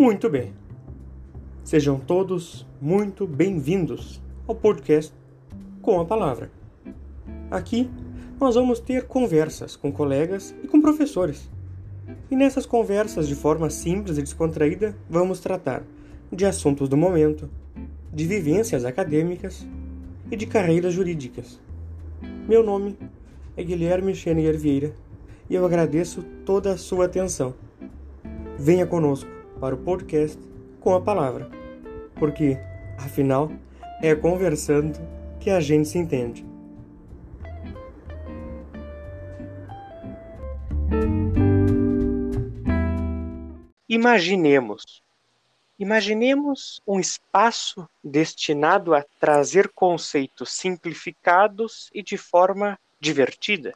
Muito bem. Sejam todos muito bem-vindos ao podcast Com a Palavra. Aqui nós vamos ter conversas com colegas e com professores. E nessas conversas, de forma simples e descontraída, vamos tratar de assuntos do momento, de vivências acadêmicas e de carreiras jurídicas. Meu nome é Guilherme Xenier Vieira e eu agradeço toda a sua atenção. Venha conosco para o podcast com a palavra, porque, afinal, é conversando que a gente se entende. Imaginemos. Imaginemos um espaço destinado a trazer conceitos simplificados e de forma divertida.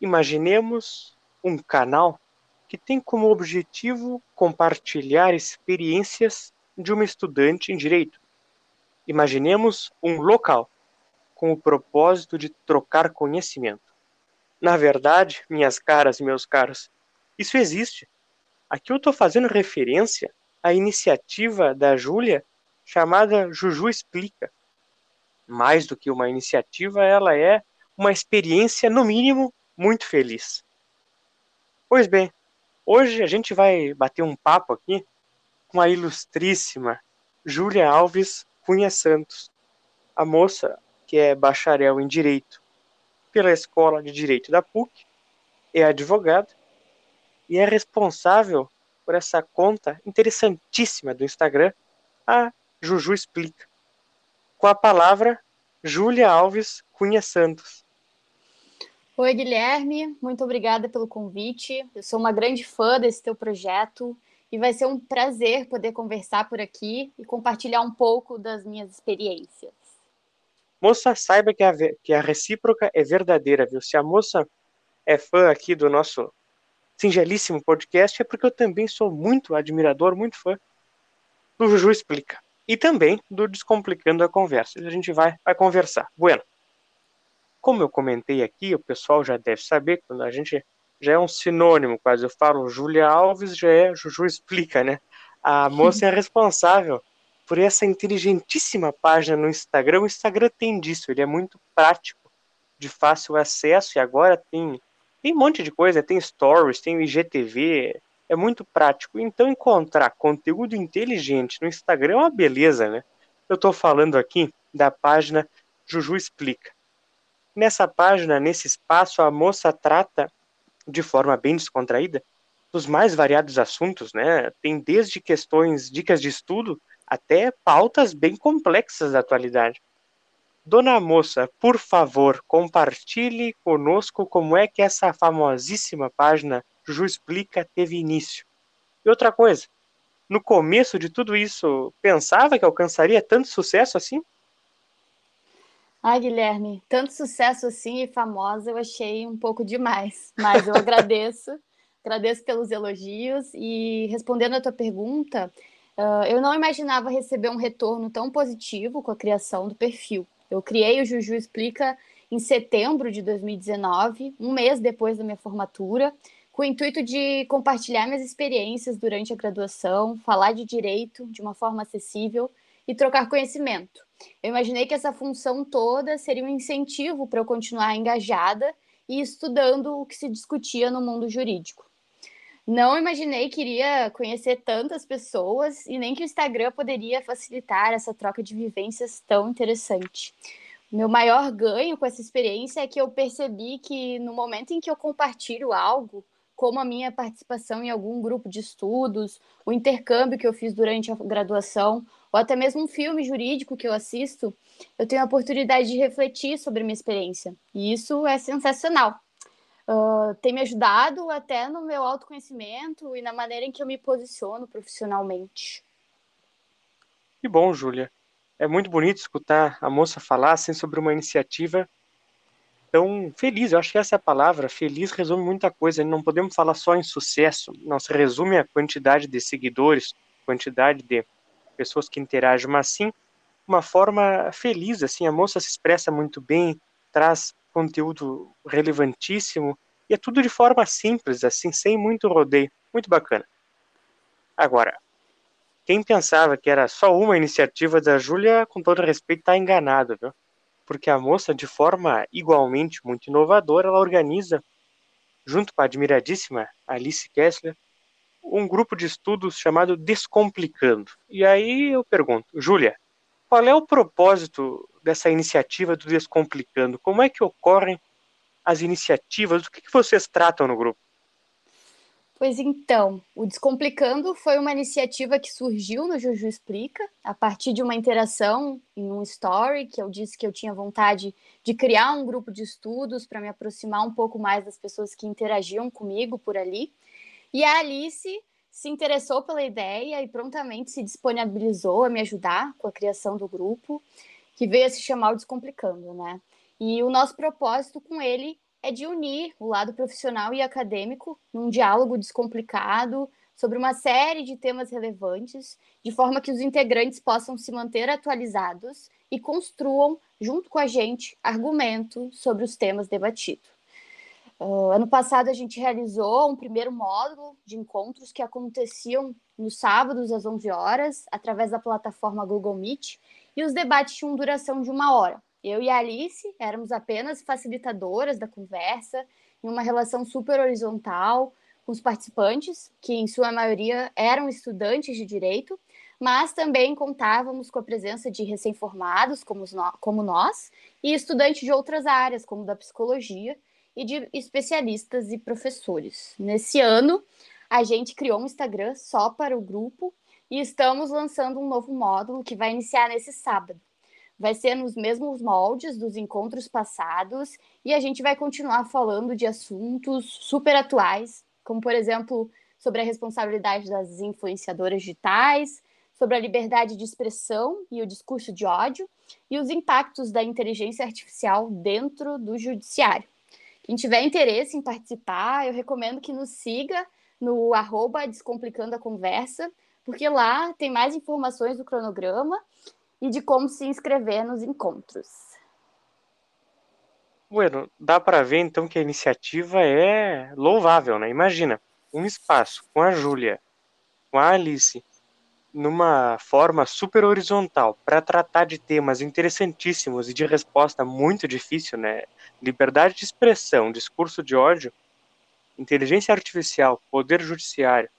Imaginemos um canal que tem como objetivo compartilhar experiências de uma estudante em direito. Imaginemos um local com o propósito de trocar conhecimento. Na verdade, minhas caras e meus caros, isso existe. Aqui eu estou fazendo referência à iniciativa da Júlia chamada Juju Explica. Mais do que uma iniciativa, ela é uma experiência, no mínimo, muito feliz. Pois bem, Hoje a gente vai bater um papo aqui com a ilustríssima Júlia Alves Cunha Santos, a moça que é bacharel em Direito pela Escola de Direito da PUC, é advogada e é responsável por essa conta interessantíssima do Instagram, a Juju Explica, com a palavra Júlia Alves Cunha Santos. Oi, Guilherme, muito obrigada pelo convite. Eu sou uma grande fã desse teu projeto e vai ser um prazer poder conversar por aqui e compartilhar um pouco das minhas experiências. Moça, saiba que a, que a recíproca é verdadeira, viu? Se a moça é fã aqui do nosso singelíssimo podcast, é porque eu também sou muito admirador, muito fã do Juju Explica. E também do Descomplicando a Conversa. A gente vai, vai conversar. Bueno. Como eu comentei aqui, o pessoal já deve saber, quando a gente já é um sinônimo quase. Eu falo Júlia Alves, já é Juju Explica, né? A moça é responsável por essa inteligentíssima página no Instagram. O Instagram tem disso, ele é muito prático, de fácil acesso, e agora tem, tem um monte de coisa, tem stories, tem IGTV, é muito prático. Então, encontrar conteúdo inteligente no Instagram é uma beleza, né? Eu estou falando aqui da página Juju Explica. Nessa página, nesse espaço, a moça trata de forma bem descontraída dos mais variados assuntos, né? Tem desde questões, dicas de estudo, até pautas bem complexas da atualidade. Dona moça, por favor, compartilhe conosco como é que essa famosíssima página Ju Explica teve início. E outra coisa, no começo de tudo isso, pensava que alcançaria tanto sucesso assim? Ai, Guilherme, tanto sucesso assim e famosa eu achei um pouco demais, mas eu agradeço, agradeço pelos elogios e respondendo a tua pergunta, uh, eu não imaginava receber um retorno tão positivo com a criação do perfil. Eu criei o Juju Explica em setembro de 2019, um mês depois da minha formatura, com o intuito de compartilhar minhas experiências durante a graduação, falar de direito de uma forma acessível e trocar conhecimento. Eu imaginei que essa função toda seria um incentivo para eu continuar engajada e estudando o que se discutia no mundo jurídico. Não imaginei que iria conhecer tantas pessoas e nem que o Instagram poderia facilitar essa troca de vivências tão interessante. Meu maior ganho com essa experiência é que eu percebi que no momento em que eu compartilho algo, como a minha participação em algum grupo de estudos, o intercâmbio que eu fiz durante a graduação, ou até mesmo um filme jurídico que eu assisto, eu tenho a oportunidade de refletir sobre a minha experiência. E isso é sensacional. Uh, tem me ajudado até no meu autoconhecimento e na maneira em que eu me posiciono profissionalmente. Que bom, Júlia. É muito bonito escutar a moça falar assim, sobre uma iniciativa tão feliz. Eu acho que essa é a palavra. Feliz resume muita coisa. Não podemos falar só em sucesso. Não se resume a quantidade de seguidores, quantidade de pessoas que interagem, mas sim uma forma feliz, assim, a moça se expressa muito bem, traz conteúdo relevantíssimo, e é tudo de forma simples, assim, sem muito rodeio, muito bacana. Agora, quem pensava que era só uma iniciativa da Júlia, com todo respeito, está enganado, viu? Porque a moça, de forma igualmente muito inovadora, ela organiza, junto com a admiradíssima Alice Kessler, um grupo de estudos chamado Descomplicando. E aí eu pergunto, Júlia, qual é o propósito dessa iniciativa do Descomplicando? Como é que ocorrem as iniciativas? Do que, que vocês tratam no grupo? Pois então, o Descomplicando foi uma iniciativa que surgiu no Juju Explica, a partir de uma interação em um story, que eu disse que eu tinha vontade de criar um grupo de estudos para me aproximar um pouco mais das pessoas que interagiam comigo por ali. E a Alice se interessou pela ideia e prontamente se disponibilizou a me ajudar com a criação do grupo, que veio a se chamar o Descomplicando, né? E o nosso propósito com ele é de unir o lado profissional e acadêmico num diálogo descomplicado sobre uma série de temas relevantes, de forma que os integrantes possam se manter atualizados e construam, junto com a gente, argumentos sobre os temas debatidos. Uh, ano passado, a gente realizou um primeiro módulo de encontros que aconteciam nos sábados às 11 horas, através da plataforma Google Meet, e os debates tinham duração de uma hora. Eu e a Alice éramos apenas facilitadoras da conversa, em uma relação super horizontal com os participantes, que em sua maioria eram estudantes de direito, mas também contávamos com a presença de recém-formados, como, como nós, e estudantes de outras áreas, como da psicologia, e de especialistas e professores. Nesse ano, a gente criou um Instagram só para o grupo e estamos lançando um novo módulo que vai iniciar nesse sábado vai ser nos mesmos moldes dos encontros passados e a gente vai continuar falando de assuntos super atuais, como, por exemplo, sobre a responsabilidade das influenciadoras digitais, sobre a liberdade de expressão e o discurso de ódio e os impactos da inteligência artificial dentro do judiciário. Quem tiver interesse em participar, eu recomendo que nos siga no arroba Descomplicando a Conversa, porque lá tem mais informações do cronograma e de como se inscrever nos encontros. Bueno, dá para ver então que a iniciativa é louvável, né? Imagina, um espaço com a Júlia, com a Alice, numa forma super horizontal para tratar de temas interessantíssimos e de resposta muito difícil, né? Liberdade de expressão, discurso de ódio, inteligência artificial, poder judiciário,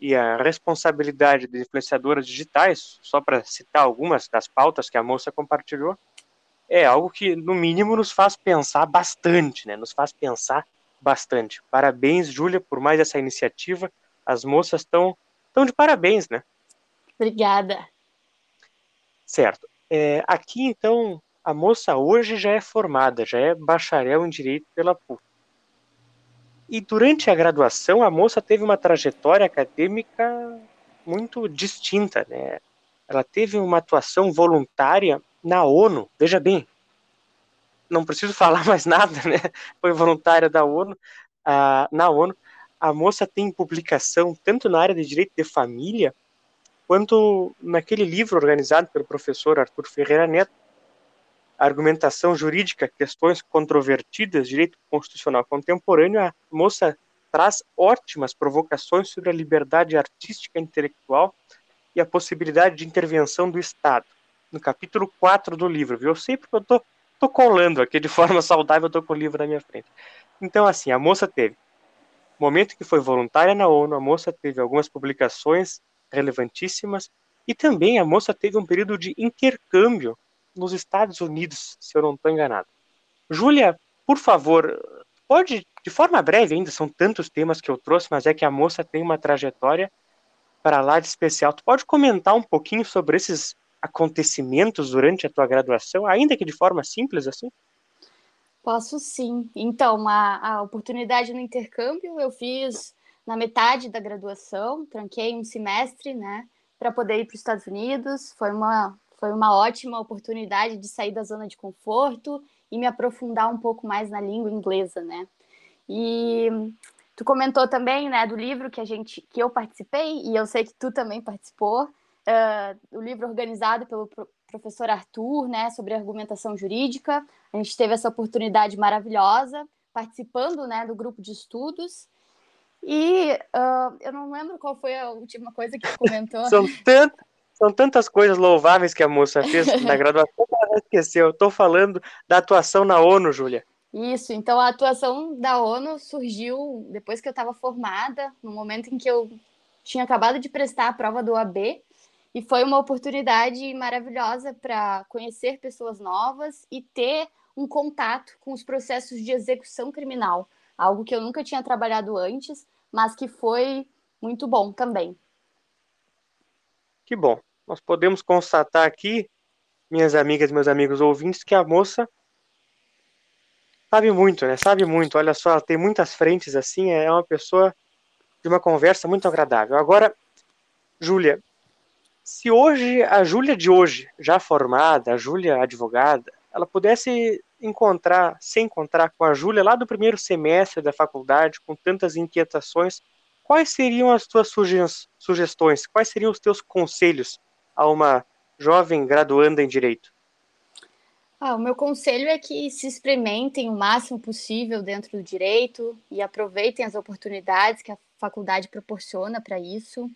e a responsabilidade das influenciadoras digitais, só para citar algumas das pautas que a moça compartilhou, é algo que, no mínimo, nos faz pensar bastante, né? Nos faz pensar bastante. Parabéns, Júlia, por mais essa iniciativa. As moças estão tão de parabéns, né? Obrigada. Certo. É, aqui, então, a moça hoje já é formada, já é bacharel em Direito pela PUC. E durante a graduação, a moça teve uma trajetória acadêmica muito distinta, né? Ela teve uma atuação voluntária na ONU. Veja bem, não preciso falar mais nada, né? Foi voluntária da ONU, na ONU. A moça tem publicação tanto na área de direito de família, quanto naquele livro organizado pelo professor Arthur Ferreira Neto, argumentação jurídica, questões controvertidas, direito constitucional contemporâneo, a moça traz ótimas provocações sobre a liberdade artística e intelectual e a possibilidade de intervenção do Estado. No capítulo 4 do livro, viu? Eu sei porque eu tô, tô colando aqui de forma saudável, eu tô com o livro na minha frente. Então, assim, a moça teve momento que foi voluntária na ONU, a moça teve algumas publicações relevantíssimas e também a moça teve um período de intercâmbio nos Estados Unidos, se eu não estou enganado. Júlia, por favor, pode, de forma breve ainda, são tantos temas que eu trouxe, mas é que a moça tem uma trajetória para lá de especial. Tu pode comentar um pouquinho sobre esses acontecimentos durante a tua graduação, ainda que de forma simples assim? Posso sim. Então, a, a oportunidade no intercâmbio eu fiz na metade da graduação, tranquei um semestre, né, para poder ir para os Estados Unidos. Foi uma foi uma ótima oportunidade de sair da zona de conforto e me aprofundar um pouco mais na língua inglesa, né? E tu comentou também, né, do livro que a gente, que eu participei e eu sei que tu também participou, uh, o livro organizado pelo professor Arthur, né, sobre argumentação jurídica. A gente teve essa oportunidade maravilhosa participando, né, do grupo de estudos. E uh, eu não lembro qual foi a última coisa que tu comentou. São tantas, são tantas coisas louváveis que a moça fez na graduação que ela esqueceu. Eu estou falando da atuação na ONU, Júlia. Isso, então a atuação da ONU surgiu depois que eu estava formada, no momento em que eu tinha acabado de prestar a prova do AB, e foi uma oportunidade maravilhosa para conhecer pessoas novas e ter um contato com os processos de execução criminal, algo que eu nunca tinha trabalhado antes, mas que foi muito bom também. Que bom. Nós podemos constatar aqui, minhas amigas meus amigos ouvintes, que a moça sabe muito, né? Sabe muito. Olha só, ela tem muitas frentes assim, é uma pessoa de uma conversa muito agradável. Agora, Júlia, se hoje a Júlia de hoje, já formada, a Júlia advogada, ela pudesse encontrar, se encontrar com a Júlia lá do primeiro semestre da faculdade, com tantas inquietações, quais seriam as tuas sugestões? Quais seriam os teus conselhos a uma jovem graduanda em direito? Ah, o meu conselho é que se experimentem o máximo possível dentro do direito e aproveitem as oportunidades que a faculdade proporciona para isso.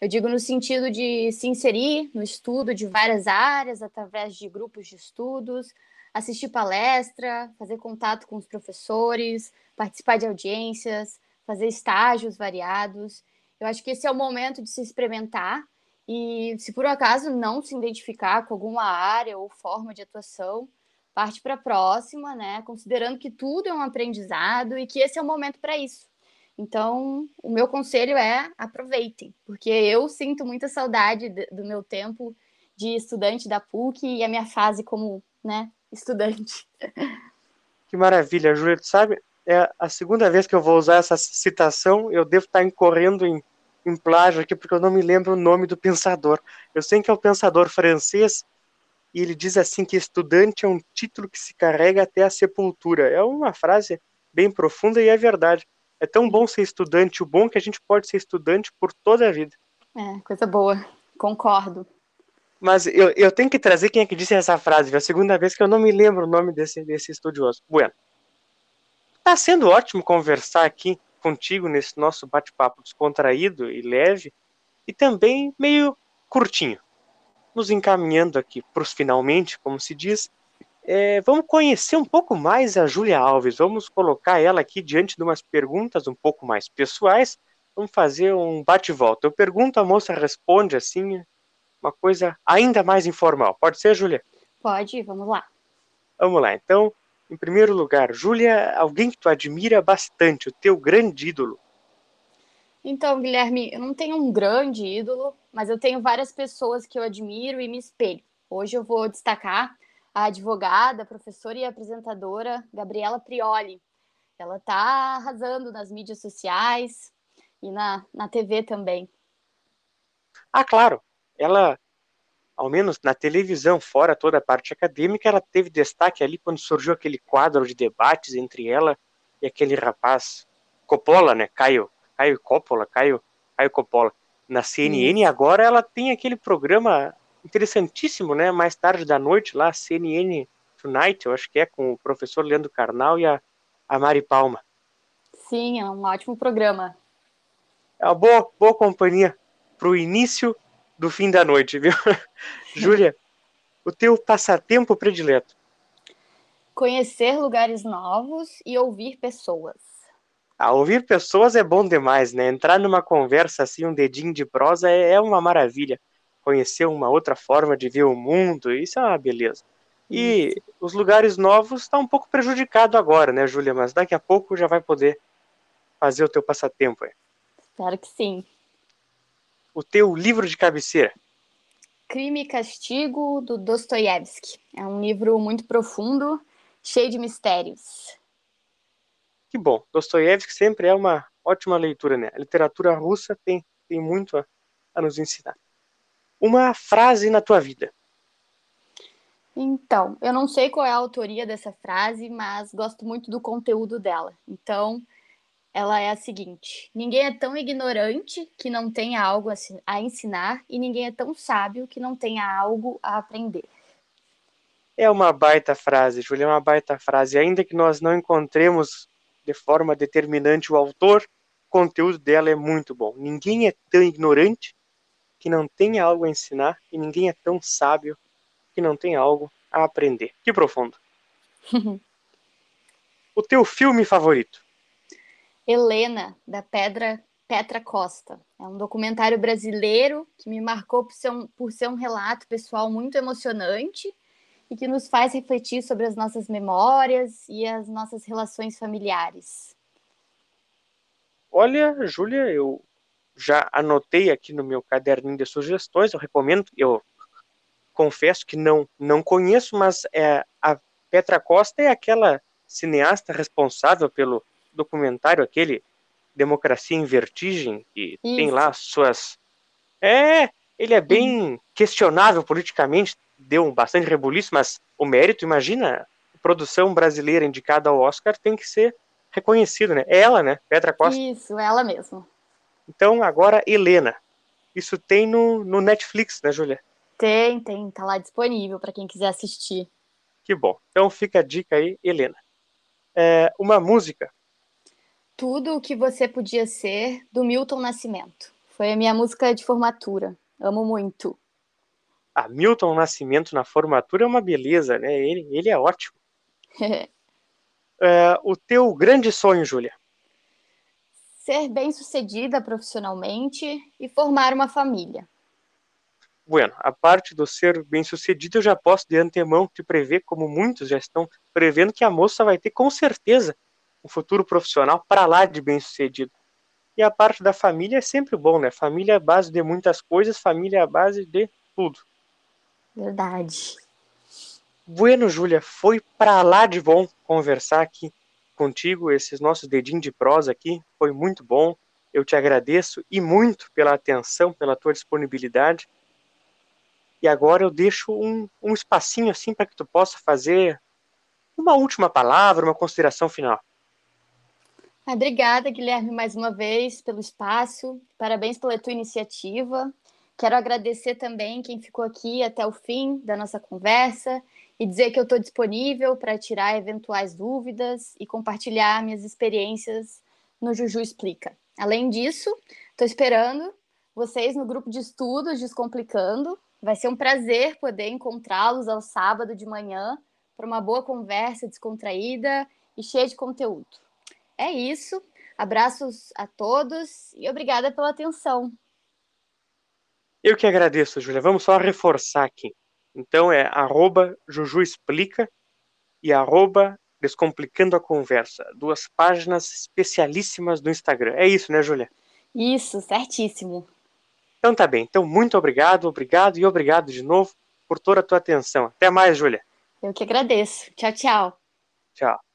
Eu digo no sentido de se inserir no estudo de várias áreas através de grupos de estudos, assistir palestra, fazer contato com os professores, participar de audiências, fazer estágios variados. Eu acho que esse é o momento de se experimentar e, se por acaso não se identificar com alguma área ou forma de atuação, parte para a próxima, né? Considerando que tudo é um aprendizado e que esse é o momento para isso. Então, o meu conselho é aproveitem, porque eu sinto muita saudade do meu tempo de estudante da PUC e a minha fase como, né, estudante. Que maravilha, Júlia, tu sabe, é a segunda vez que eu vou usar essa citação, eu devo estar incorrendo em, em plágio aqui, porque eu não me lembro o nome do pensador. Eu sei que é o pensador francês, e ele diz assim que estudante é um título que se carrega até a sepultura. É uma frase bem profunda e é verdade. É tão bom ser estudante, o bom é que a gente pode ser estudante por toda a vida. É, coisa boa. Concordo. Mas eu, eu tenho que trazer quem é que disse essa frase, é a segunda vez que eu não me lembro o nome desse, desse estudioso. Bueno, tá sendo ótimo conversar aqui contigo nesse nosso bate-papo descontraído e leve, e também meio curtinho. Nos encaminhando aqui para os finalmente, como se diz, é, vamos conhecer um pouco mais a Júlia Alves. Vamos colocar ela aqui diante de umas perguntas um pouco mais pessoais. Vamos fazer um bate-volta. Eu pergunto, a moça responde assim, uma coisa ainda mais informal. Pode ser, Júlia? Pode, vamos lá. Vamos lá. Então, em primeiro lugar, Júlia, alguém que tu admira bastante, o teu grande ídolo. Então, Guilherme, eu não tenho um grande ídolo, mas eu tenho várias pessoas que eu admiro e me espelho. Hoje eu vou destacar a advogada, professora e apresentadora Gabriela Prioli. Ela está arrasando nas mídias sociais e na, na TV também. Ah, claro. Ela, ao menos na televisão, fora toda a parte acadêmica, ela teve destaque ali quando surgiu aquele quadro de debates entre ela e aquele rapaz Coppola, né? Caio, Caio Coppola, Caio, Caio Coppola, na CNN. E agora ela tem aquele programa interessantíssimo, né? Mais tarde da noite, lá, CNN Tonight, eu acho que é, com o professor Leandro Carnal e a, a Mari Palma. Sim, é um ótimo programa. É uma boa, boa companhia para o início do fim da noite, viu? Júlia, o teu passatempo predileto? Conhecer lugares novos e ouvir pessoas. Ah, ouvir pessoas é bom demais, né? Entrar numa conversa assim, um dedinho de prosa é, é uma maravilha conhecer uma outra forma de ver o mundo, isso é uma beleza. E isso. os lugares novos está um pouco prejudicado agora, né, Júlia? Mas daqui a pouco já vai poder fazer o teu passatempo. Aí. Espero que sim. O teu livro de cabeceira? Crime e Castigo, do Dostoiévski. É um livro muito profundo, cheio de mistérios. Que bom. Dostoiévski sempre é uma ótima leitura, né? A literatura russa tem, tem muito a, a nos ensinar uma frase na tua vida. Então, eu não sei qual é a autoria dessa frase, mas gosto muito do conteúdo dela. Então, ela é a seguinte: Ninguém é tão ignorante que não tenha algo a ensinar, e ninguém é tão sábio que não tenha algo a aprender. É uma baita frase, Julia, é uma baita frase. Ainda que nós não encontremos de forma determinante o autor, conteúdo dela é muito bom. Ninguém é tão ignorante que não tenha algo a ensinar e ninguém é tão sábio que não tenha algo a aprender. Que profundo. o teu filme favorito? Helena, da Pedra Petra Costa. É um documentário brasileiro que me marcou por ser, um, por ser um relato pessoal muito emocionante e que nos faz refletir sobre as nossas memórias e as nossas relações familiares. Olha, Júlia, eu já anotei aqui no meu caderninho de sugestões, eu recomendo, eu confesso que não não conheço, mas é, a Petra Costa é aquela cineasta responsável pelo documentário aquele Democracia em Vertigem, que Isso. tem lá suas. É, ele é bem uhum. questionável politicamente, deu bastante rebuliço, mas o mérito, imagina, produção brasileira indicada ao Oscar tem que ser reconhecido, né? É ela, né? Petra Costa. Isso, ela mesma. Então, agora, Helena. Isso tem no, no Netflix, né, Júlia? Tem, tem. Tá lá disponível para quem quiser assistir. Que bom. Então fica a dica aí, Helena. É, uma música tudo o que você podia ser, do Milton Nascimento. Foi a minha música de formatura. Amo muito. A Milton Nascimento na formatura é uma beleza, né? Ele, ele é ótimo. é, o teu grande sonho, Júlia? Ser bem-sucedida profissionalmente e formar uma família. Bueno, a parte do ser bem-sucedido eu já posso de antemão te prever, como muitos já estão prevendo, que a moça vai ter com certeza um futuro profissional para lá de bem sucedido. E a parte da família é sempre bom, né? Família é a base de muitas coisas, família é a base de tudo. Verdade. Bueno, Júlia, foi para lá de bom conversar aqui contigo, esses nossos dedinhos de prosa aqui, foi muito bom. Eu te agradeço e muito pela atenção, pela tua disponibilidade. E agora eu deixo um, um espacinho assim para que tu possa fazer uma última palavra, uma consideração final. Obrigada, Guilherme, mais uma vez pelo espaço. Parabéns pela tua iniciativa. Quero agradecer também quem ficou aqui até o fim da nossa conversa e dizer que eu estou disponível para tirar eventuais dúvidas e compartilhar minhas experiências no Juju Explica. Além disso, estou esperando vocês no grupo de estudos Descomplicando. Vai ser um prazer poder encontrá-los ao sábado de manhã para uma boa conversa descontraída e cheia de conteúdo. É isso. Abraços a todos e obrigada pela atenção. Eu que agradeço, Júlia. Vamos só reforçar aqui. Então é arroba Juju Explica e arroba Descomplicando a Conversa. Duas páginas especialíssimas do Instagram. É isso, né, Júlia? Isso, certíssimo. Então tá bem. Então, muito obrigado, obrigado e obrigado de novo por toda a tua atenção. Até mais, Júlia. Eu que agradeço. Tchau, tchau. Tchau.